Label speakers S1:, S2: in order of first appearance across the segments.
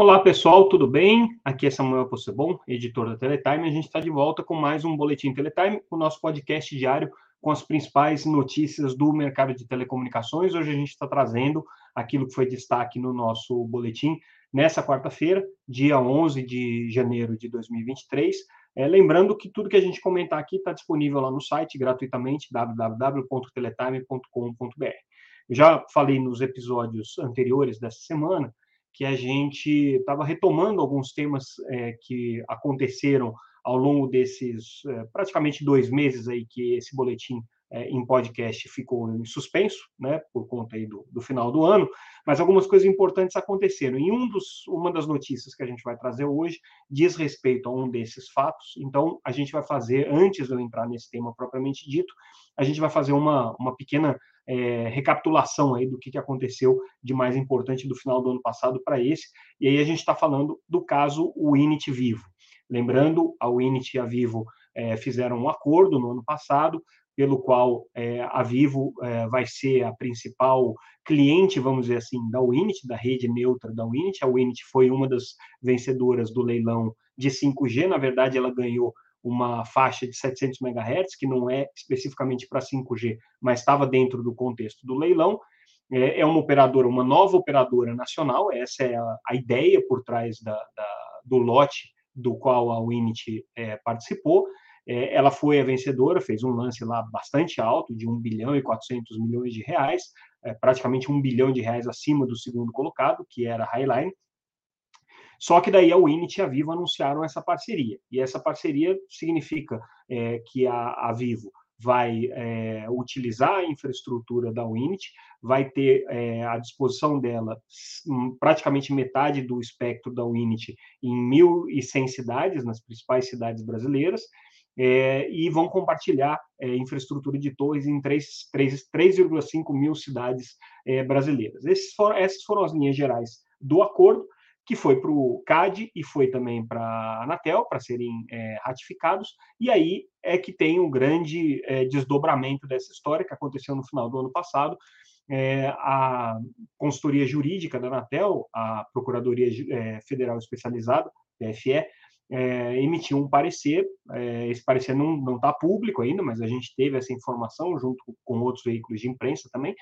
S1: Olá pessoal, tudo bem? Aqui é Samuel Possebon, editor da Teletime. A gente está de volta com mais um Boletim Teletime, o nosso podcast diário com as principais notícias do mercado de telecomunicações. Hoje a gente está trazendo aquilo que foi destaque no nosso boletim nessa quarta-feira, dia 11 de janeiro de 2023. É, lembrando que tudo que a gente comentar aqui está disponível lá no site gratuitamente, www.teletime.com.br. Já falei nos episódios anteriores dessa semana que a gente estava retomando alguns temas é, que aconteceram ao longo desses é, praticamente dois meses aí que esse boletim é, em podcast ficou em suspenso, né, por conta aí do, do, final do ano, mas algumas coisas importantes aconteceram. E um dos, uma das notícias que a gente vai trazer hoje diz respeito a um desses fatos. Então, a gente vai fazer, antes de eu entrar nesse tema propriamente dito, a gente vai fazer uma, uma pequena é, recapitulação aí do que, que aconteceu de mais importante do final do ano passado para esse. E aí a gente está falando do caso Winit Vivo. Lembrando, a Winit e a Vivo é, fizeram um acordo no ano passado, pelo qual é, a Vivo é, vai ser a principal cliente, vamos dizer assim, da Winit, da rede neutra da Winit. A Winit foi uma das vencedoras do leilão de 5G, na verdade ela ganhou uma faixa de 700 MHz, que não é especificamente para 5G, mas estava dentro do contexto do leilão. É, é uma operadora, uma nova operadora nacional, essa é a, a ideia por trás da, da, do lote do qual a Winit é, participou. É, ela foi a vencedora, fez um lance lá bastante alto, de 1 bilhão e 400 milhões de reais, é, praticamente 1 bilhão de reais acima do segundo colocado, que era a Highline. Só que daí a Winit e a Vivo anunciaram essa parceria. E essa parceria significa é, que a, a, Vivo vai é, utilizar a infraestrutura da Winit, vai ter é, à disposição dela praticamente metade do espectro da Winit em 1.100 cidades, nas principais cidades brasileiras, é, e vão compartilhar é, infraestrutura de torres em 3,5 mil cidades é, brasileiras. Essas foram as linhas gerais do acordo que foi para o CAD e foi também para a Anatel, para serem é, ratificados, e aí é que tem um grande é, desdobramento dessa história que aconteceu no final do ano passado. É, a consultoria jurídica da Anatel, a Procuradoria é, Federal Especializada, PFE, é, emitiu um parecer. É, esse parecer não está público ainda, mas a gente teve essa informação junto com outros veículos de imprensa também,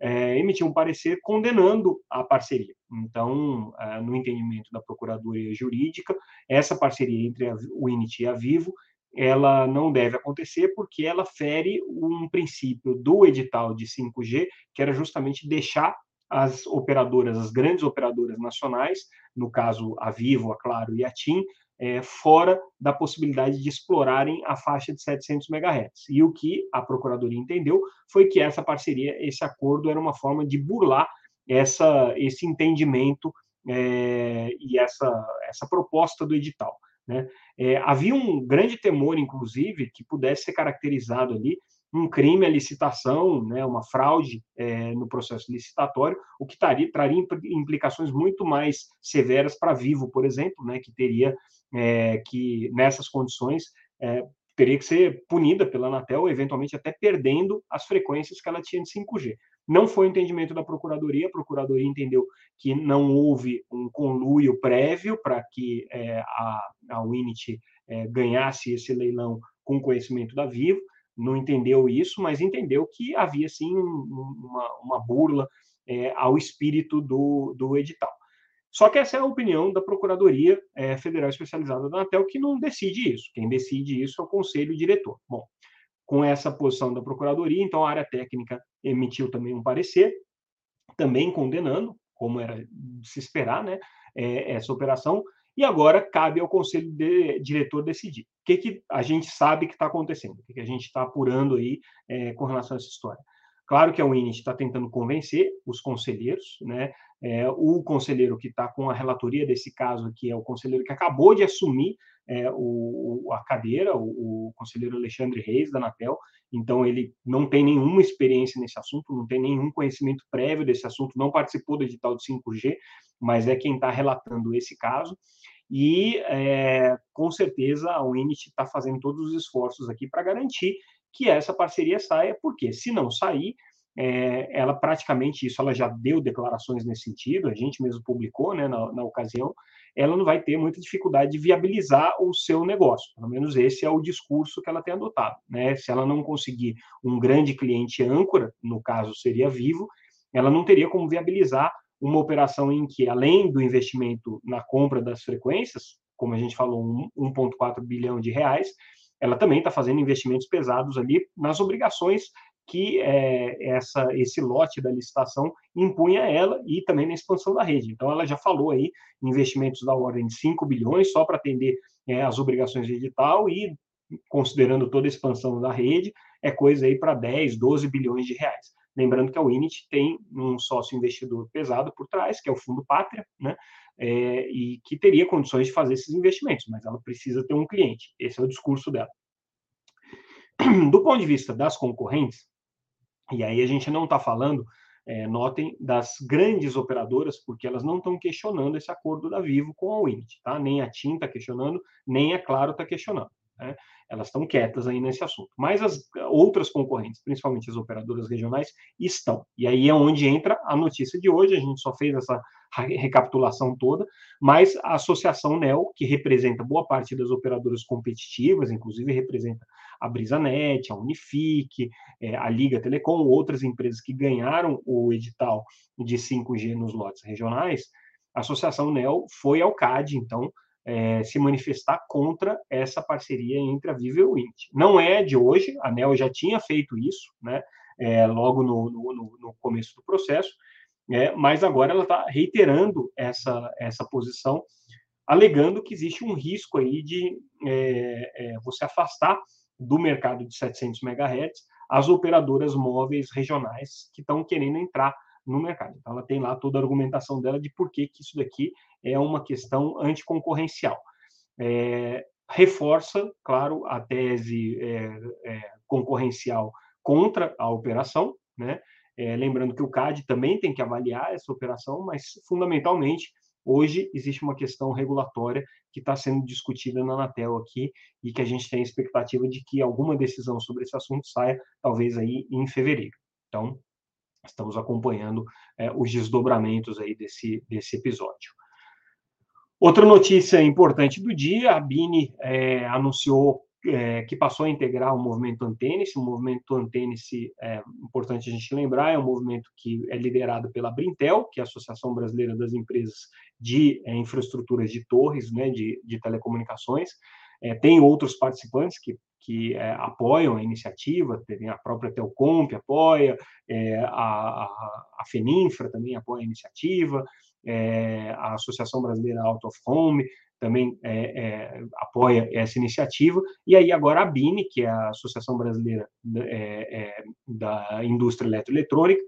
S1: é, emitiu um parecer condenando a parceria. Então, é, no entendimento da Procuradoria Jurídica, essa parceria entre a Winit e a Vivo, ela não deve acontecer porque ela fere um princípio do edital de 5G, que era justamente deixar as operadoras, as grandes operadoras nacionais, no caso a Vivo, a Claro e a TIM, é, fora da possibilidade de explorarem a faixa de 700 MHz. E o que a Procuradoria entendeu foi que essa parceria, esse acordo, era uma forma de burlar essa, esse entendimento é, e essa, essa proposta do edital. Né? É, havia um grande temor, inclusive, que pudesse ser caracterizado ali um crime à licitação, né, uma fraude é, no processo licitatório, o que taria, traria implicações muito mais severas para Vivo, por exemplo, né, que teria é, que, nessas condições, é, teria que ser punida pela Anatel, eventualmente até perdendo as frequências que ela tinha de 5G. Não foi o entendimento da Procuradoria, a Procuradoria entendeu que não houve um conluio prévio para que é, a, a Winit é, ganhasse esse leilão com conhecimento da Vivo, não entendeu isso, mas entendeu que havia sim uma, uma burla é, ao espírito do, do edital. Só que essa é a opinião da Procuradoria é, Federal Especializada da Anatel, que não decide isso. Quem decide isso é o Conselho Diretor. Bom, com essa posição da Procuradoria, então a área técnica emitiu também um parecer, também condenando, como era de se esperar, né, é, essa operação, e agora cabe ao Conselho de, Diretor decidir. Que, que a gente sabe que está acontecendo, o que, que a gente está apurando aí é, com relação a essa história. Claro que a Winit está tentando convencer os conselheiros, né? É, o conselheiro que está com a relatoria desse caso aqui é o conselheiro que acabou de assumir é, o, a cadeira, o, o, conselheiro Alexandre Reis, da Anatel. Então, ele não tem nenhuma experiência nesse assunto, não tem nenhum conhecimento prévio desse assunto, não participou do edital de 5G, mas é quem está relatando esse caso. E, é, com certeza, a Winit está fazendo todos os esforços aqui para garantir que essa parceria saia, porque se não sair, é, ela praticamente isso, ela já deu declarações nesse sentido, a gente mesmo publicou né, na, na ocasião, ela não vai ter muita dificuldade de viabilizar o seu negócio. Pelo menos esse é o discurso que ela tem adotado. Né? Se ela não conseguir um grande cliente âncora, no caso seria Vivo, ela não teria como viabilizar uma operação em que, além do investimento na compra das frequências, como a gente falou, 1,4 bilhão de reais, ela também está fazendo investimentos pesados ali nas obrigações que é, essa, esse lote da licitação impunha a ela e também na expansão da rede. Então, ela já falou aí investimentos da ordem de 5 bilhões só para atender é, as obrigações de edital e, considerando toda a expansão da rede, é coisa aí para 10, 12 bilhões de reais. Lembrando que a Winit tem um sócio investidor pesado por trás, que é o Fundo Pátria, né? É, e que teria condições de fazer esses investimentos, mas ela precisa ter um cliente. Esse é o discurso dela. Do ponto de vista das concorrentes, e aí a gente não está falando, é, notem, das grandes operadoras, porque elas não estão questionando esse acordo da Vivo com a Winit, tá? Nem a TIM está questionando, nem a Claro está questionando. Né? Elas estão quietas aí nesse assunto. Mas as outras concorrentes, principalmente as operadoras regionais, estão. E aí é onde entra a notícia de hoje. A gente só fez essa recapitulação toda, mas a Associação NEL, que representa boa parte das operadoras competitivas, inclusive representa a Brisanet, a Unifique, é, a Liga Telecom, outras empresas que ganharam o edital de 5G nos lotes regionais, a Associação NEL foi ao CAD, então, é, se manifestar contra essa parceria entre a Vivo e o Int. Não é de hoje, a NEL já tinha feito isso, né, é, logo no, no, no, começo do processo, é, mas agora ela está reiterando essa, essa posição, alegando que existe um risco aí de é, é, você afastar do mercado de 700 MHz as operadoras móveis regionais que estão querendo entrar no mercado. Então, ela tem lá toda a argumentação dela de por que, que isso daqui é uma questão anticoncorrencial. É, reforça, claro, a tese é, é, concorrencial contra a operação, né? É, lembrando que o CAD também tem que avaliar essa operação, mas fundamentalmente hoje existe uma questão regulatória que está sendo discutida na Anatel aqui e que a gente tem expectativa de que alguma decisão sobre esse assunto saia talvez aí em fevereiro. Então, estamos acompanhando é, os desdobramentos aí desse, desse episódio. Outra notícia importante do dia, a Bini é, anunciou é, que passou a integrar o movimento Antênice. O movimento Antênice, é importante a gente lembrar, é um movimento que é liderado pela Brintel, que é a Associação Brasileira das Empresas de é, Infraestruturas de Torres, né, de, de telecomunicações. É, tem outros participantes que, que é, apoiam a iniciativa, tem a própria Telcomp apoia, é, a, a, a Feninfra também apoia a iniciativa, é, a Associação Brasileira Out of Home também é, é, apoia essa iniciativa, e aí agora a BINE, que é a Associação Brasileira da Indústria Eletroeletrônica,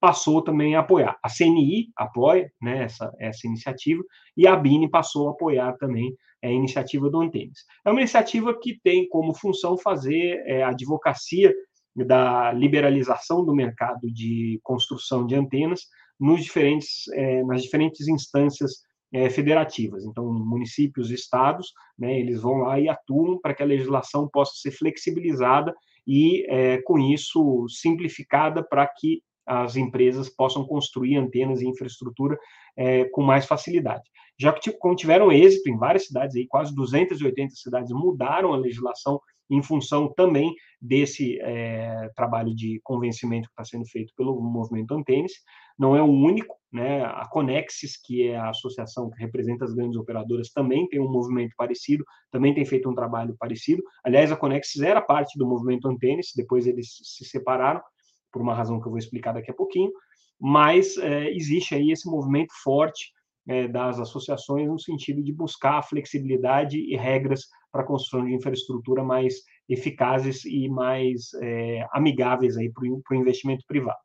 S1: passou também a apoiar. A CNI apoia né, essa, essa iniciativa, e a BINE passou a apoiar também a iniciativa do Antenas. É uma iniciativa que tem como função fazer é, a advocacia da liberalização do mercado de construção de antenas nos diferentes, é, nas diferentes instâncias é, federativas. Então, municípios estados, né, eles vão lá e atuam para que a legislação possa ser flexibilizada e, é, com isso, simplificada para que as empresas possam construir antenas e infraestrutura é, com mais facilidade. Já que como tiveram êxito em várias cidades, aí, quase 280 cidades mudaram a legislação em função também desse é, trabalho de convencimento que está sendo feito pelo movimento Antenes. Não é o único, né? A Conexis, que é a associação que representa as grandes operadoras, também tem um movimento parecido, também tem feito um trabalho parecido. Aliás, a Conexis era parte do movimento Antenes, depois eles se separaram, por uma razão que eu vou explicar daqui a pouquinho, mas é, existe aí esse movimento forte é, das associações no sentido de buscar flexibilidade e regras para a construção de infraestrutura mais eficazes e mais é, amigáveis para o investimento privado.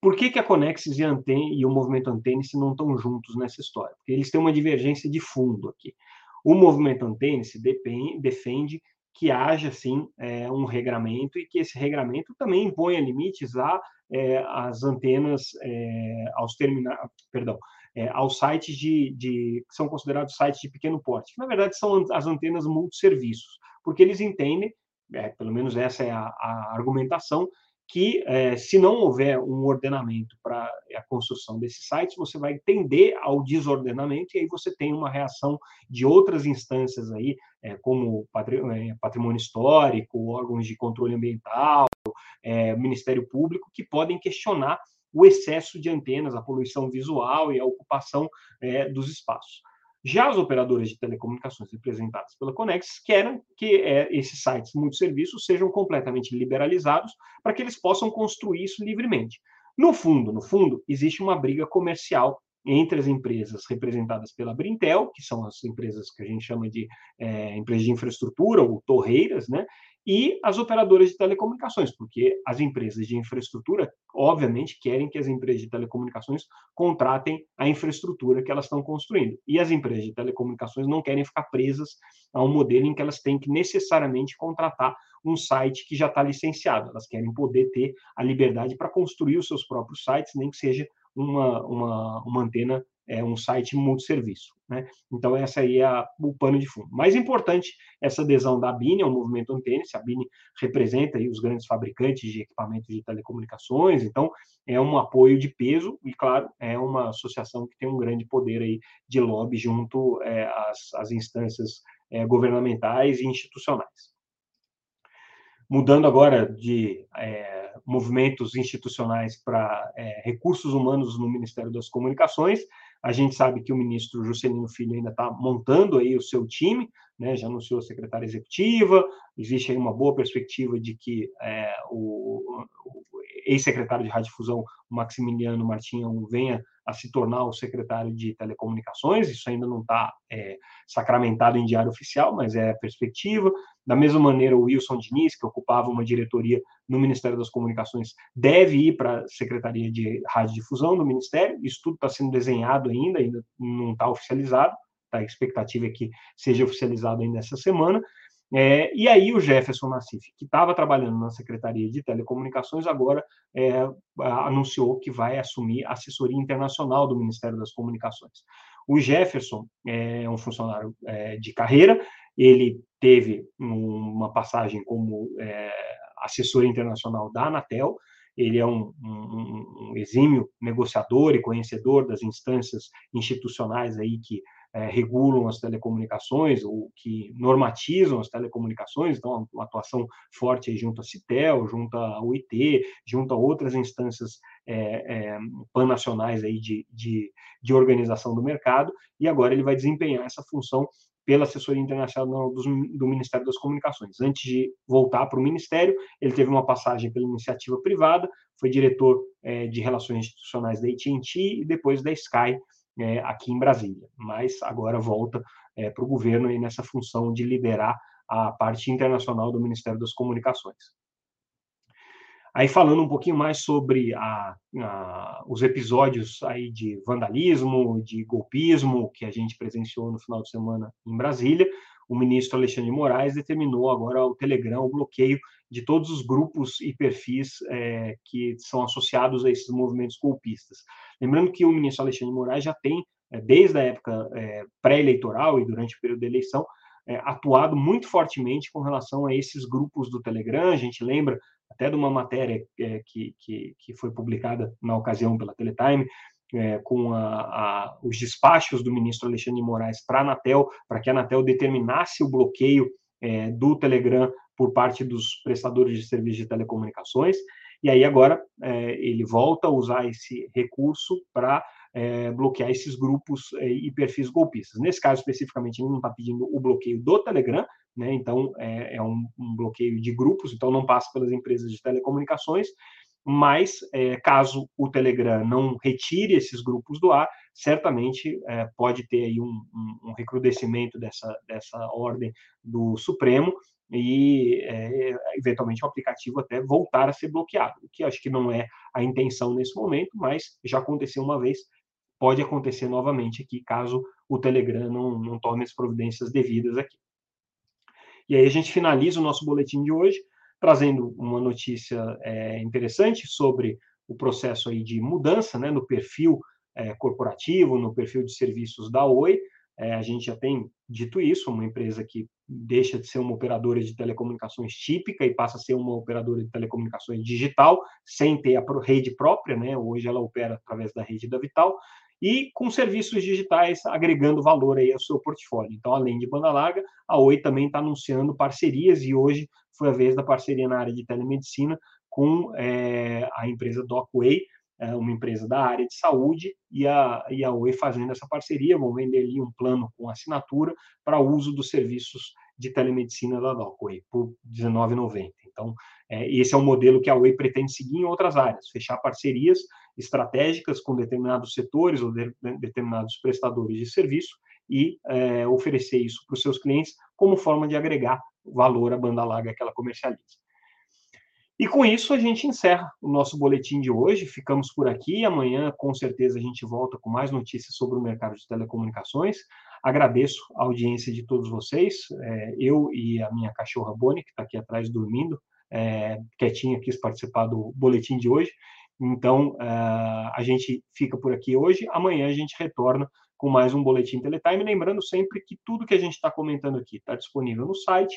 S1: Por que, que a Conexis e, a Anten, e o movimento Antênice não estão juntos nessa história? Porque eles têm uma divergência de fundo aqui. O movimento Antênice defende que haja, sim, é, um regramento e que esse regramento também imponha limites a, é, às antenas, é, aos terminais, perdão, é, aos sites de, de, que são considerados sites de pequeno porte, que na verdade são as antenas multisserviços, porque eles entendem, é, pelo menos essa é a, a argumentação, que, é, se não houver um ordenamento para a construção desses sites, você vai tender ao desordenamento e aí você tem uma reação de outras instâncias aí, é, como é, patrimônio histórico, órgãos de controle ambiental, é, Ministério Público, que podem questionar o excesso de antenas, a poluição visual e a ocupação é, dos espaços. Já as operadoras de telecomunicações representadas pela Conex querem que é, esses sites multisserviços sejam completamente liberalizados para que eles possam construir isso livremente. No fundo, no fundo, existe uma briga comercial entre as empresas representadas pela Brintel, que são as empresas que a gente chama de é, empresas de infraestrutura ou torreiras, né? e as operadoras de telecomunicações, porque as empresas de infraestrutura, obviamente, querem que as empresas de telecomunicações contratem a infraestrutura que elas estão construindo. E as empresas de telecomunicações não querem ficar presas a um modelo em que elas têm que necessariamente contratar um site que já está licenciado. Elas querem poder ter a liberdade para construir os seus próprios sites, nem que seja uma, uma, uma antena é um site multisserviço. Né? Então, essa aí é a, o pano de fundo. Mais importante, essa adesão da BINE ao movimento Antênis. A BINE representa aí os grandes fabricantes de equipamentos de telecomunicações, então é um apoio de peso e, claro, é uma associação que tem um grande poder aí de lobby junto é, às, às instâncias é, governamentais e institucionais. Mudando agora de é, movimentos institucionais para é, recursos humanos no Ministério das Comunicações, a gente sabe que o ministro Juscelino Filho ainda está montando aí o seu time, né, já anunciou a secretária executiva, existe aí uma boa perspectiva de que é, o, o ex-secretário de Radiodifusão, Maximiliano Martinho, venha a se tornar o secretário de Telecomunicações, isso ainda não está é, sacramentado em diário oficial, mas é a perspectiva. Da mesma maneira, o Wilson Diniz, que ocupava uma diretoria no Ministério das Comunicações, deve ir para a Secretaria de Radiodifusão do Ministério, isso tudo está sendo desenhado ainda, ainda não está oficializado, tá? a expectativa é que seja oficializado ainda essa semana, é, e aí o Jefferson Nassif, que estava trabalhando na Secretaria de Telecomunicações, agora é, anunciou que vai assumir a assessoria internacional do Ministério das Comunicações. O Jefferson é um funcionário é, de carreira, ele teve uma passagem como é, assessor internacional da Anatel, ele é um, um, um, exímio negociador e conhecedor das instâncias institucionais aí que é, regulam as telecomunicações ou que normatizam as telecomunicações, então uma atuação forte junto à Citel, junto à UIT, junto a outras instâncias é, é, panacionais aí de, de, de organização do mercado, e agora ele vai desempenhar essa função pela assessoria internacional do, Ministério das Comunicações. Antes de voltar para o Ministério, ele teve uma passagem pela iniciativa privada, foi diretor é, de relações institucionais da AT&T e depois da Sky, é, aqui em Brasília, mas agora volta é, para o governo aí nessa função de liderar a parte internacional do Ministério das Comunicações. Aí falando um pouquinho mais sobre a, a, os episódios aí de vandalismo, de golpismo que a gente presenciou no final de semana em Brasília, o ministro Alexandre de Moraes determinou agora o Telegram o bloqueio de todos os grupos e perfis é, que são associados a esses movimentos golpistas. Lembrando que o ministro Alexandre de Moraes já tem, é, desde a época é, pré-eleitoral e durante o período da eleição, é, atuado muito fortemente com relação a esses grupos do Telegram. A gente lembra até de uma matéria é, que, que, que foi publicada na ocasião pela Teletime, é, com a, a, os despachos do ministro Alexandre de Moraes para a Anatel, para que a Anatel determinasse o bloqueio é, do Telegram por parte dos prestadores de serviços de telecomunicações. E aí agora é, ele volta a usar esse recurso para é, bloquear esses grupos é, e perfis golpistas. Nesse caso especificamente, ele não está pedindo o bloqueio do Telegram, né? Então é, é um, um, bloqueio de grupos, então não passa pelas empresas de telecomunicações mas é, caso o Telegram não retire esses grupos do ar, certamente é, pode ter aí um, um, um, recrudescimento dessa, dessa ordem do Supremo e, é, eventualmente, o aplicativo até voltar a ser bloqueado, o que acho que não é a intenção nesse momento, mas já aconteceu uma vez, pode acontecer novamente aqui, caso o Telegram não, não tome as providências devidas aqui. E aí a gente finaliza o nosso boletim de hoje trazendo uma notícia é, interessante sobre o processo aí de mudança né, no perfil é, corporativo, no perfil de serviços da Oi. É, a gente já tem dito isso, uma empresa que deixa de ser uma operadora de telecomunicações típica e passa a ser uma operadora de telecomunicações digital, sem ter a rede própria, né? Hoje ela opera através da rede da Vital e com serviços digitais agregando valor aí ao seu portfólio. Então, além de banda larga, a Oi também está anunciando parcerias e hoje foi a vez da parceria na área de telemedicina com é, a empresa DocWay, é, uma empresa da área de saúde, e a, e a Oi fazendo essa parceria, vão vender ali um plano com assinatura para uso dos serviços de telemedicina da DocWay, por R$19,90. Então, é, esse é um modelo que a Oi pretende seguir em outras áreas, fechar parcerias estratégicas com determinados setores ou de, determinados prestadores de serviço e é, oferecer isso para os seus clientes como forma de agregar valor à banda larga que ela comercializa. E com isso a gente encerra o nosso boletim de hoje. Ficamos por aqui. Amanhã, com certeza, a gente volta com mais notícias sobre o mercado de telecomunicações. Agradeço a audiência de todos vocês. É, eu e a minha cachorra Bonnie, que está aqui atrás dormindo, é, quietinha, quis participar do boletim de hoje. Então, é, a gente fica por aqui hoje. Amanhã a gente retorna com mais um Boletim Teletime. Lembrando sempre que tudo que a gente está comentando aqui está disponível no site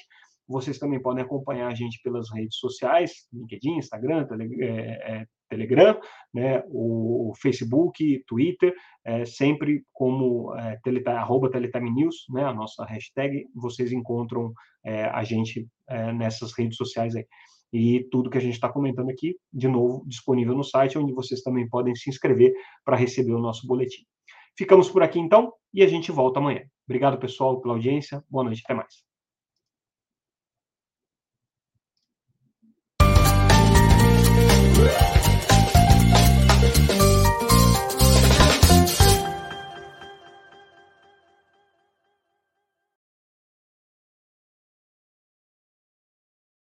S1: vocês também podem acompanhar a gente pelas redes sociais, LinkedIn, Instagram, é, é, Telegram, né, o, Facebook, Twitter, é, sempre como é, teleta, arroba Teletimenews, né, a nossa hashtag, vocês encontram é, a gente é, nessas redes sociais aí. E tudo que a gente está comentando aqui, de novo, disponível no site, onde vocês também podem se inscrever para receber o nosso boletim. Ficamos por aqui então e a gente volta amanhã. Obrigado, pessoal, pela audiência. Boa noite, até mais. Yeah.